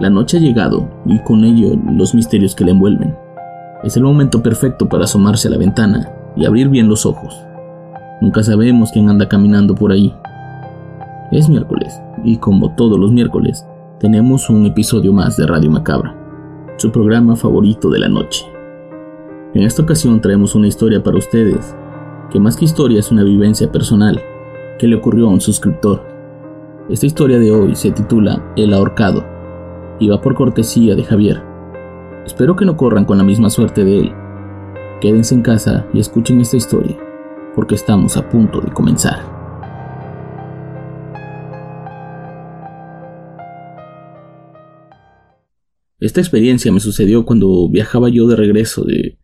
La noche ha llegado y con ello los misterios que la envuelven. Es el momento perfecto para asomarse a la ventana y abrir bien los ojos. Nunca sabemos quién anda caminando por ahí. Es miércoles y como todos los miércoles tenemos un episodio más de Radio Macabra, su programa favorito de la noche. En esta ocasión traemos una historia para ustedes, que más que historia es una vivencia personal que le ocurrió a un suscriptor. Esta historia de hoy se titula El ahorcado y va por cortesía de Javier. Espero que no corran con la misma suerte de él. Quédense en casa y escuchen esta historia, porque estamos a punto de comenzar. Esta experiencia me sucedió cuando viajaba yo de regreso de...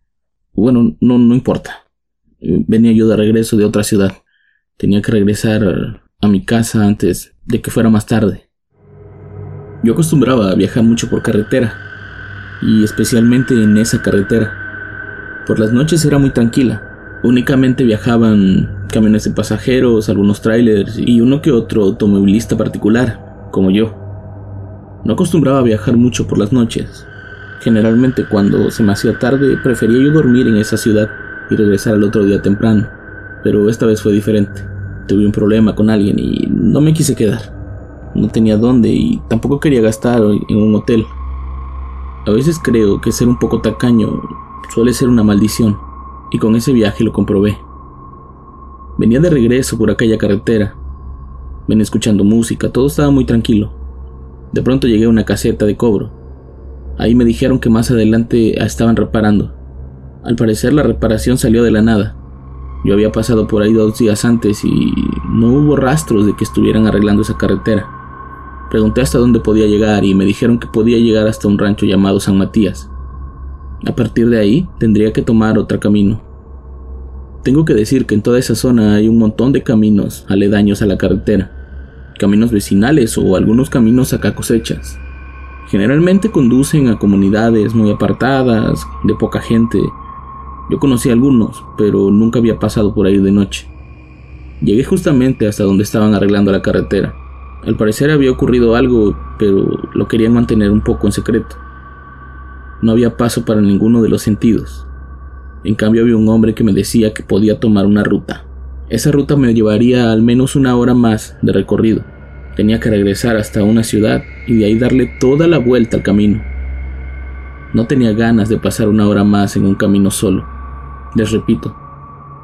Bueno, no, no importa. Venía yo de regreso de otra ciudad. Tenía que regresar a mi casa antes de que fuera más tarde. Yo acostumbraba a viajar mucho por carretera, y especialmente en esa carretera. Por las noches era muy tranquila. Únicamente viajaban camiones de pasajeros, algunos trailers y uno que otro automovilista particular, como yo. No acostumbraba a viajar mucho por las noches. Generalmente cuando se me hacía tarde prefería yo dormir en esa ciudad y regresar al otro día temprano. Pero esta vez fue diferente. Tuve un problema con alguien y no me quise quedar no tenía dónde y tampoco quería gastar en un hotel. A veces creo que ser un poco tacaño suele ser una maldición, y con ese viaje lo comprobé. Venía de regreso por aquella carretera. Venía escuchando música, todo estaba muy tranquilo. De pronto llegué a una caseta de cobro. Ahí me dijeron que más adelante estaban reparando. Al parecer la reparación salió de la nada. Yo había pasado por ahí dos días antes y no hubo rastros de que estuvieran arreglando esa carretera. Pregunté hasta dónde podía llegar y me dijeron que podía llegar hasta un rancho llamado San Matías. A partir de ahí tendría que tomar otro camino. Tengo que decir que en toda esa zona hay un montón de caminos aledaños a la carretera, caminos vecinales o algunos caminos a cosechas. Generalmente conducen a comunidades muy apartadas, de poca gente. Yo conocí algunos, pero nunca había pasado por ahí de noche. Llegué justamente hasta donde estaban arreglando la carretera. Al parecer había ocurrido algo, pero lo querían mantener un poco en secreto. No había paso para ninguno de los sentidos. En cambio había un hombre que me decía que podía tomar una ruta. Esa ruta me llevaría al menos una hora más de recorrido. Tenía que regresar hasta una ciudad y de ahí darle toda la vuelta al camino. No tenía ganas de pasar una hora más en un camino solo. Les repito,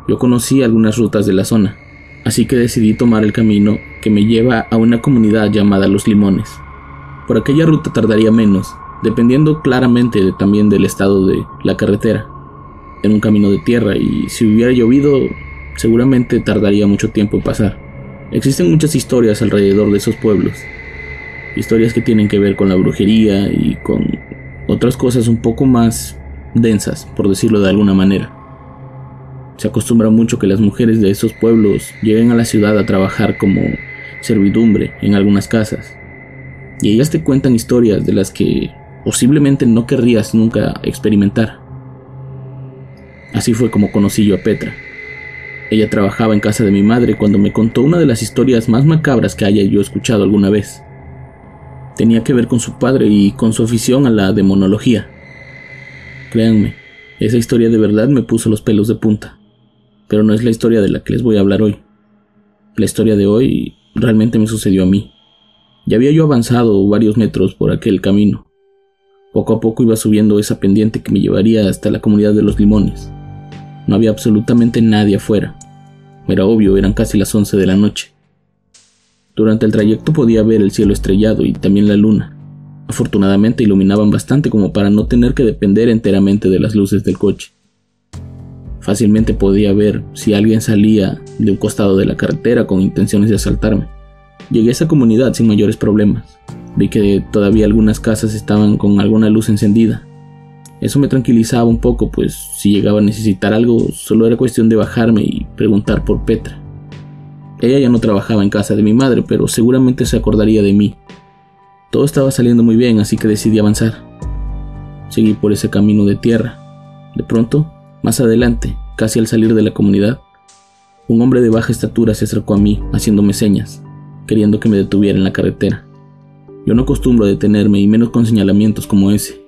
yo conocí algunas rutas de la zona, así que decidí tomar el camino que me lleva a una comunidad llamada Los Limones. Por aquella ruta tardaría menos, dependiendo claramente también del estado de la carretera. En un camino de tierra y si hubiera llovido, seguramente tardaría mucho tiempo en pasar. Existen muchas historias alrededor de esos pueblos. Historias que tienen que ver con la brujería y con otras cosas un poco más densas, por decirlo de alguna manera. Se acostumbra mucho que las mujeres de esos pueblos lleguen a la ciudad a trabajar como servidumbre en algunas casas. Y ellas te cuentan historias de las que posiblemente no querrías nunca experimentar. Así fue como conocí yo a Petra. Ella trabajaba en casa de mi madre cuando me contó una de las historias más macabras que haya yo escuchado alguna vez. Tenía que ver con su padre y con su afición a la demonología. Créanme, esa historia de verdad me puso los pelos de punta pero no es la historia de la que les voy a hablar hoy. La historia de hoy realmente me sucedió a mí. Ya había yo avanzado varios metros por aquel camino. Poco a poco iba subiendo esa pendiente que me llevaría hasta la comunidad de los limones. No había absolutamente nadie afuera. Era obvio, eran casi las 11 de la noche. Durante el trayecto podía ver el cielo estrellado y también la luna. Afortunadamente iluminaban bastante como para no tener que depender enteramente de las luces del coche. Fácilmente podía ver si alguien salía de un costado de la carretera con intenciones de asaltarme. Llegué a esa comunidad sin mayores problemas. Vi que todavía algunas casas estaban con alguna luz encendida. Eso me tranquilizaba un poco, pues si llegaba a necesitar algo, solo era cuestión de bajarme y preguntar por Petra. Ella ya no trabajaba en casa de mi madre, pero seguramente se acordaría de mí. Todo estaba saliendo muy bien, así que decidí avanzar. Seguí por ese camino de tierra. De pronto, más adelante, casi al salir de la comunidad, un hombre de baja estatura se acercó a mí, haciéndome señas, queriendo que me detuviera en la carretera. Yo no acostumbro a detenerme y menos con señalamientos como ese.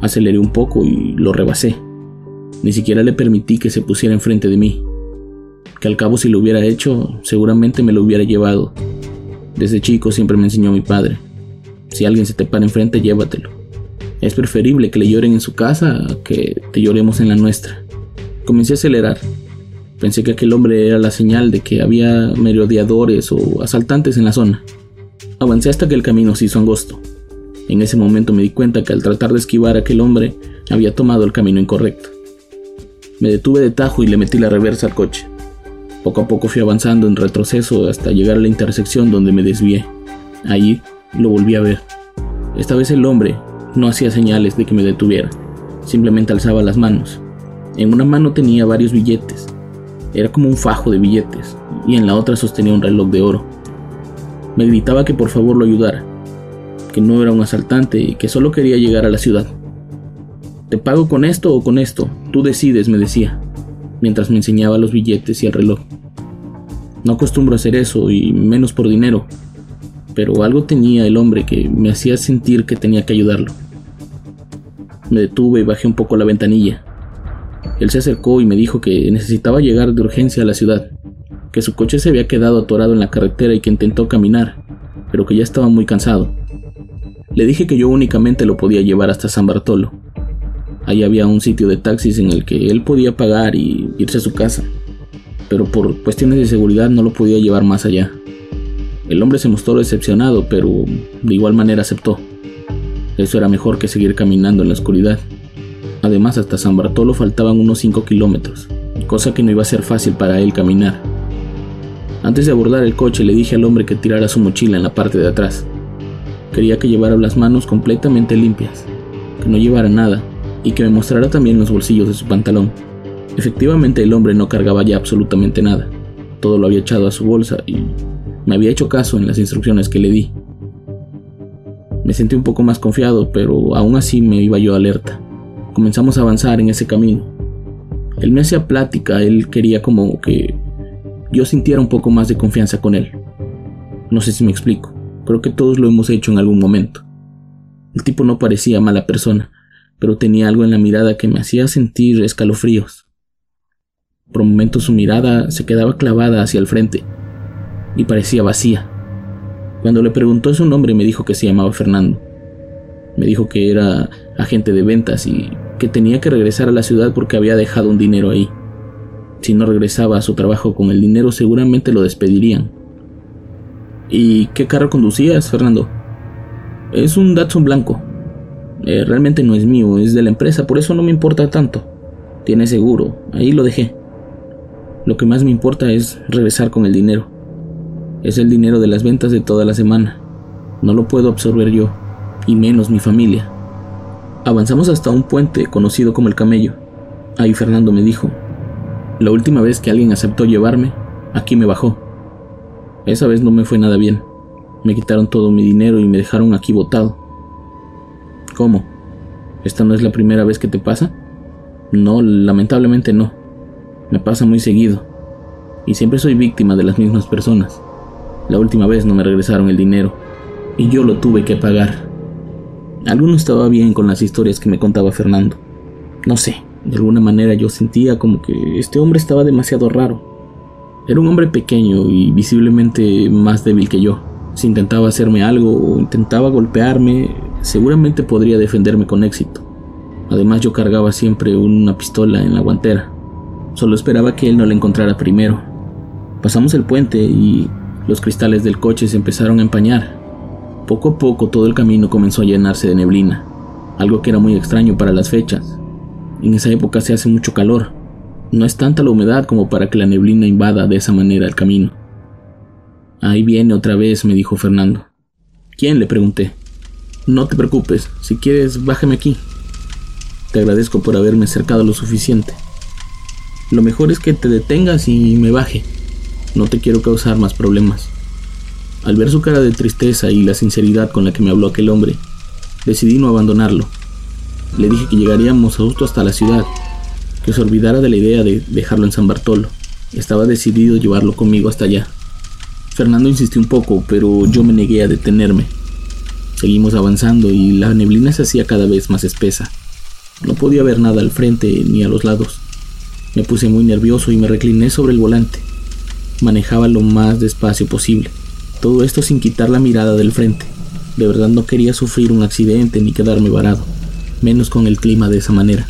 Aceleré un poco y lo rebasé. Ni siquiera le permití que se pusiera enfrente de mí, que al cabo si lo hubiera hecho, seguramente me lo hubiera llevado. Desde chico siempre me enseñó mi padre. Si alguien se te para enfrente, llévatelo. Es preferible que le lloren en su casa a que te lloremos en la nuestra. Comencé a acelerar. Pensé que aquel hombre era la señal de que había merodeadores o asaltantes en la zona. Avancé hasta que el camino se hizo angosto. En ese momento me di cuenta que al tratar de esquivar a aquel hombre había tomado el camino incorrecto. Me detuve de tajo y le metí la reversa al coche. Poco a poco fui avanzando en retroceso hasta llegar a la intersección donde me desvié. Allí lo volví a ver. Esta vez el hombre no hacía señales de que me detuviera, simplemente alzaba las manos. En una mano tenía varios billetes, era como un fajo de billetes, y en la otra sostenía un reloj de oro. Me gritaba que por favor lo ayudara, que no era un asaltante y que solo quería llegar a la ciudad. Te pago con esto o con esto, tú decides, me decía, mientras me enseñaba los billetes y el reloj. No acostumbro a hacer eso y menos por dinero, pero algo tenía el hombre que me hacía sentir que tenía que ayudarlo. Me detuve y bajé un poco la ventanilla. Él se acercó y me dijo que necesitaba llegar de urgencia a la ciudad, que su coche se había quedado atorado en la carretera y que intentó caminar, pero que ya estaba muy cansado. Le dije que yo únicamente lo podía llevar hasta San Bartolo. Ahí había un sitio de taxis en el que él podía pagar y irse a su casa, pero por cuestiones de seguridad no lo podía llevar más allá. El hombre se mostró decepcionado, pero de igual manera aceptó. Eso era mejor que seguir caminando en la oscuridad. Además, hasta San Bartolo faltaban unos 5 kilómetros, cosa que no iba a ser fácil para él caminar. Antes de abordar el coche le dije al hombre que tirara su mochila en la parte de atrás. Quería que llevara las manos completamente limpias, que no llevara nada y que me mostrara también los bolsillos de su pantalón. Efectivamente el hombre no cargaba ya absolutamente nada. Todo lo había echado a su bolsa y me había hecho caso en las instrucciones que le di. Me sentí un poco más confiado, pero aún así me iba yo alerta. Comenzamos a avanzar en ese camino. Él me hacía plática, él quería como que yo sintiera un poco más de confianza con él. No sé si me explico, creo que todos lo hemos hecho en algún momento. El tipo no parecía mala persona, pero tenía algo en la mirada que me hacía sentir escalofríos. Por momentos su mirada se quedaba clavada hacia el frente, y parecía vacía. Cuando le preguntó su nombre me dijo que se llamaba Fernando. Me dijo que era agente de ventas y que tenía que regresar a la ciudad porque había dejado un dinero ahí. Si no regresaba a su trabajo con el dinero seguramente lo despedirían. ¿Y qué carro conducías, Fernando? Es un Datsun blanco. Eh, realmente no es mío, es de la empresa, por eso no me importa tanto. Tiene seguro, ahí lo dejé. Lo que más me importa es regresar con el dinero. Es el dinero de las ventas de toda la semana. No lo puedo absorber yo, y menos mi familia. Avanzamos hasta un puente conocido como el camello. Ahí Fernando me dijo, la última vez que alguien aceptó llevarme, aquí me bajó. Esa vez no me fue nada bien. Me quitaron todo mi dinero y me dejaron aquí botado. ¿Cómo? ¿Esta no es la primera vez que te pasa? No, lamentablemente no. Me pasa muy seguido. Y siempre soy víctima de las mismas personas. La última vez no me regresaron el dinero y yo lo tuve que pagar. Algo no estaba bien con las historias que me contaba Fernando. No sé, de alguna manera yo sentía como que este hombre estaba demasiado raro. Era un hombre pequeño y visiblemente más débil que yo. Si intentaba hacerme algo o intentaba golpearme, seguramente podría defenderme con éxito. Además yo cargaba siempre una pistola en la guantera. Solo esperaba que él no la encontrara primero. Pasamos el puente y los cristales del coche se empezaron a empañar. Poco a poco todo el camino comenzó a llenarse de neblina, algo que era muy extraño para las fechas. En esa época se hace mucho calor, No es tanta la humedad como para que la neblina invada de esa manera el camino. Ahí viene otra vez, me dijo Fernando. ¿Quién? le pregunté. No te preocupes, si quieres, bájame aquí. Te agradezco por haberme acercado lo suficiente. Lo mejor es que te detengas y me baje. No te quiero causar más problemas. Al ver su cara de tristeza y la sinceridad con la que me habló aquel hombre, decidí no abandonarlo. Le dije que llegaríamos justo hasta la ciudad, que se olvidara de la idea de dejarlo en San Bartolo. Estaba decidido llevarlo conmigo hasta allá. Fernando insistió un poco, pero yo me negué a detenerme. Seguimos avanzando y la neblina se hacía cada vez más espesa. No podía ver nada al frente ni a los lados. Me puse muy nervioso y me recliné sobre el volante. Manejaba lo más despacio posible. Todo esto sin quitar la mirada del frente. De verdad no quería sufrir un accidente ni quedarme varado, menos con el clima de esa manera.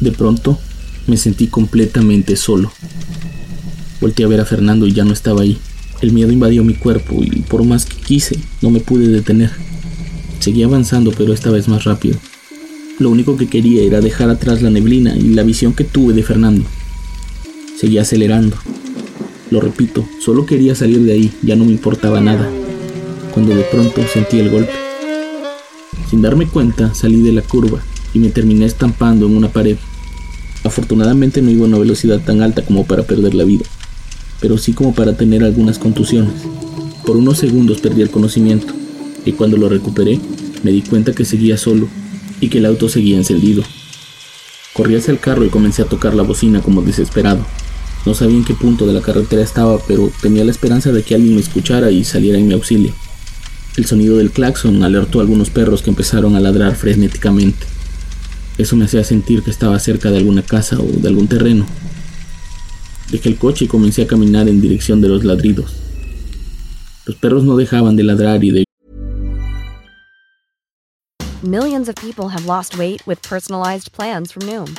De pronto me sentí completamente solo. Volté a ver a Fernando y ya no estaba ahí. El miedo invadió mi cuerpo y por más que quise, no me pude detener. Seguí avanzando, pero esta vez más rápido. Lo único que quería era dejar atrás la neblina y la visión que tuve de Fernando. Seguí acelerando. Lo repito, solo quería salir de ahí, ya no me importaba nada. Cuando de pronto sentí el golpe. Sin darme cuenta, salí de la curva y me terminé estampando en una pared. Afortunadamente no iba a una velocidad tan alta como para perder la vida, pero sí como para tener algunas contusiones. Por unos segundos perdí el conocimiento y cuando lo recuperé me di cuenta que seguía solo y que el auto seguía encendido. Corrí hacia el carro y comencé a tocar la bocina como desesperado. No sabía en qué punto de la carretera estaba, pero tenía la esperanza de que alguien me escuchara y saliera en mi auxilio. El sonido del claxon alertó a algunos perros que empezaron a ladrar frenéticamente. Eso me hacía sentir que estaba cerca de alguna casa o de algún terreno. Dejé el coche y comencé a caminar en dirección de los ladridos. Los perros no dejaban de ladrar y de Millions of people have lost weight with personalized plans from Noom,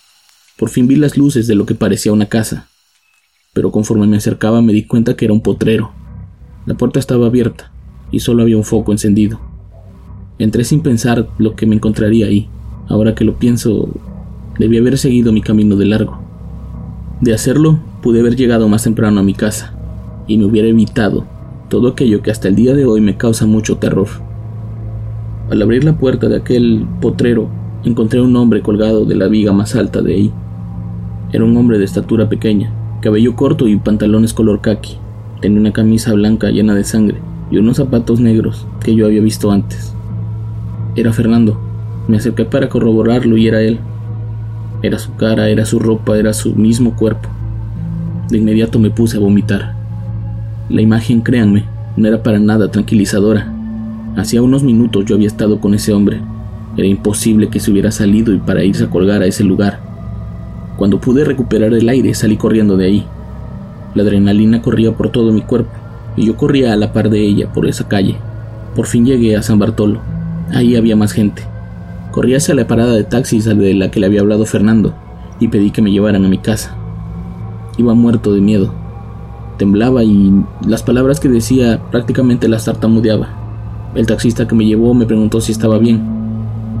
Por fin vi las luces de lo que parecía una casa, pero conforme me acercaba me di cuenta que era un potrero. La puerta estaba abierta y solo había un foco encendido. Entré sin pensar lo que me encontraría ahí. Ahora que lo pienso, debí haber seguido mi camino de largo. De hacerlo, pude haber llegado más temprano a mi casa y me hubiera evitado todo aquello que hasta el día de hoy me causa mucho terror. Al abrir la puerta de aquel potrero, encontré un hombre colgado de la viga más alta de ahí. Era un hombre de estatura pequeña, cabello corto y pantalones color khaki. Tenía una camisa blanca llena de sangre y unos zapatos negros que yo había visto antes. Era Fernando. Me acerqué para corroborarlo y era él. Era su cara, era su ropa, era su mismo cuerpo. De inmediato me puse a vomitar. La imagen, créanme, no era para nada tranquilizadora. Hacía unos minutos yo había estado con ese hombre. Era imposible que se hubiera salido y para irse a colgar a ese lugar. Cuando pude recuperar el aire salí corriendo de ahí. La adrenalina corría por todo mi cuerpo y yo corría a la par de ella por esa calle. Por fin llegué a San Bartolo. Ahí había más gente. Corrí hacia la parada de taxis de la que le había hablado Fernando y pedí que me llevaran a mi casa. Iba muerto de miedo. Temblaba y las palabras que decía prácticamente las tartamudeaba. El taxista que me llevó me preguntó si estaba bien,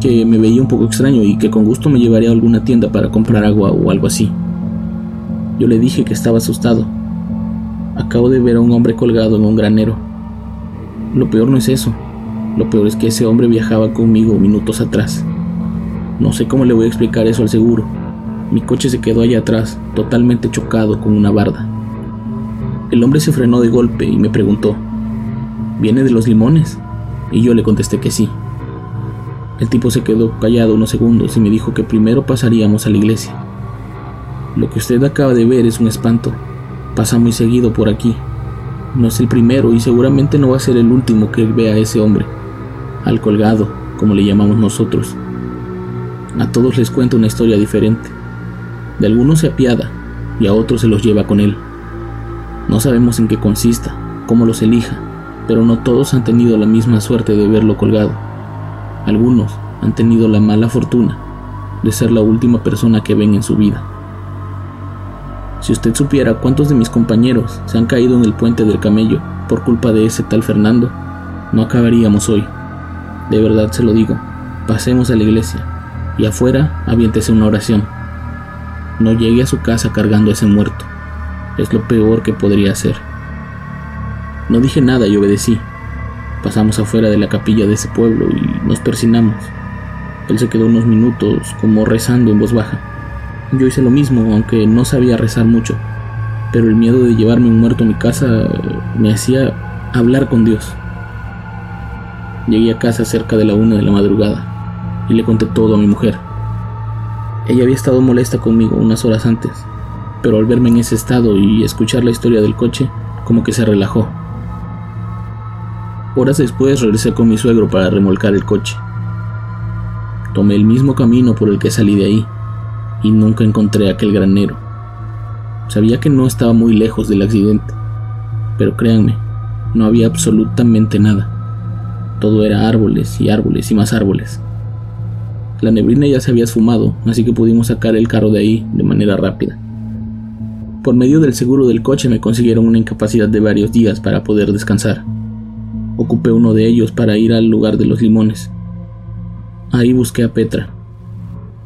que me veía un poco extraño y que con gusto me llevaría a alguna tienda para comprar agua o algo así. Yo le dije que estaba asustado. Acabo de ver a un hombre colgado en un granero. Lo peor no es eso. Lo peor es que ese hombre viajaba conmigo minutos atrás. No sé cómo le voy a explicar eso al seguro. Mi coche se quedó allá atrás, totalmente chocado con una barda. El hombre se frenó de golpe y me preguntó, ¿viene de los limones? Y yo le contesté que sí. El tipo se quedó callado unos segundos y me dijo que primero pasaríamos a la iglesia. Lo que usted acaba de ver es un espanto. Pasa muy seguido por aquí. No es el primero y seguramente no va a ser el último que vea a ese hombre al colgado, como le llamamos nosotros. A todos les cuento una historia diferente. De algunos se apiada, y a otros se los lleva con él. No sabemos en qué consista, cómo los elija, pero no todos han tenido la misma suerte de verlo colgado. Algunos han tenido la mala fortuna de ser la última persona que ven en su vida. Si usted supiera cuántos de mis compañeros se han caído en el puente del camello por culpa de ese tal Fernando, no acabaríamos hoy. De verdad se lo digo, pasemos a la iglesia y afuera aviéntese una oración. No llegue a su casa cargando a ese muerto. Es lo peor que podría hacer. No dije nada y obedecí. Pasamos afuera de la capilla de ese pueblo y nos persinamos. Él se quedó unos minutos como rezando en voz baja. Yo hice lo mismo, aunque no sabía rezar mucho, pero el miedo de llevarme un muerto a mi casa me hacía hablar con Dios. Llegué a casa cerca de la una de la madrugada y le conté todo a mi mujer. Ella había estado molesta conmigo unas horas antes, pero al verme en ese estado y escuchar la historia del coche, como que se relajó. Horas después regresé con mi suegro para remolcar el coche. Tomé el mismo camino por el que salí de ahí y nunca encontré aquel granero. Sabía que no estaba muy lejos del accidente, pero créanme, no había absolutamente nada. Todo era árboles y árboles y más árboles. La neblina ya se había esfumado, así que pudimos sacar el carro de ahí de manera rápida. Por medio del seguro del coche me consiguieron una incapacidad de varios días para poder descansar. Ocupé uno de ellos para ir al lugar de los limones. Ahí busqué a Petra,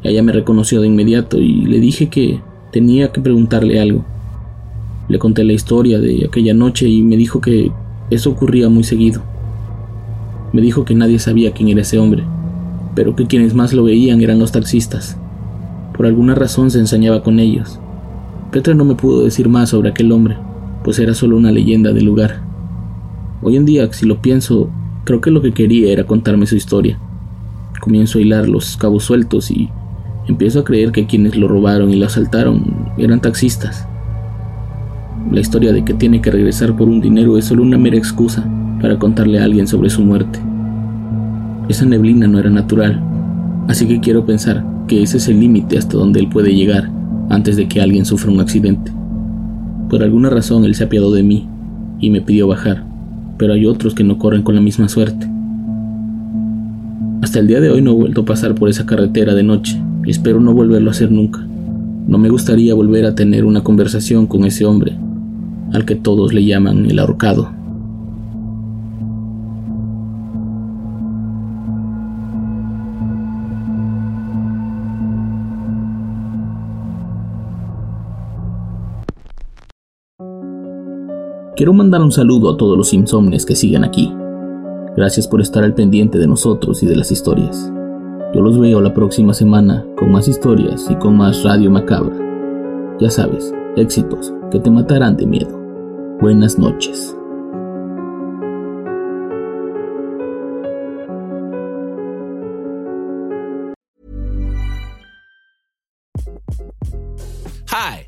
ella me reconoció de inmediato y le dije que tenía que preguntarle algo. Le conté la historia de aquella noche y me dijo que eso ocurría muy seguido. Me dijo que nadie sabía quién era ese hombre, pero que quienes más lo veían eran los taxistas. Por alguna razón se ensañaba con ellos. Petra no me pudo decir más sobre aquel hombre, pues era solo una leyenda del lugar. Hoy en día, si lo pienso, creo que lo que quería era contarme su historia. Comienzo a hilar los cabos sueltos y Empiezo a creer que quienes lo robaron y lo asaltaron eran taxistas. La historia de que tiene que regresar por un dinero es solo una mera excusa para contarle a alguien sobre su muerte. Esa neblina no era natural, así que quiero pensar que ese es el límite hasta donde él puede llegar antes de que alguien sufra un accidente. Por alguna razón él se apiadó de mí y me pidió bajar, pero hay otros que no corren con la misma suerte. Hasta el día de hoy no he vuelto a pasar por esa carretera de noche y espero no volverlo a hacer nunca. No me gustaría volver a tener una conversación con ese hombre, al que todos le llaman el ahorcado. Quiero mandar un saludo a todos los insomnes que siguen aquí. Gracias por estar al pendiente de nosotros y de las historias. Yo los veo la próxima semana con más historias y con más Radio Macabra. Ya sabes, éxitos que te matarán de miedo. Buenas noches. Hi,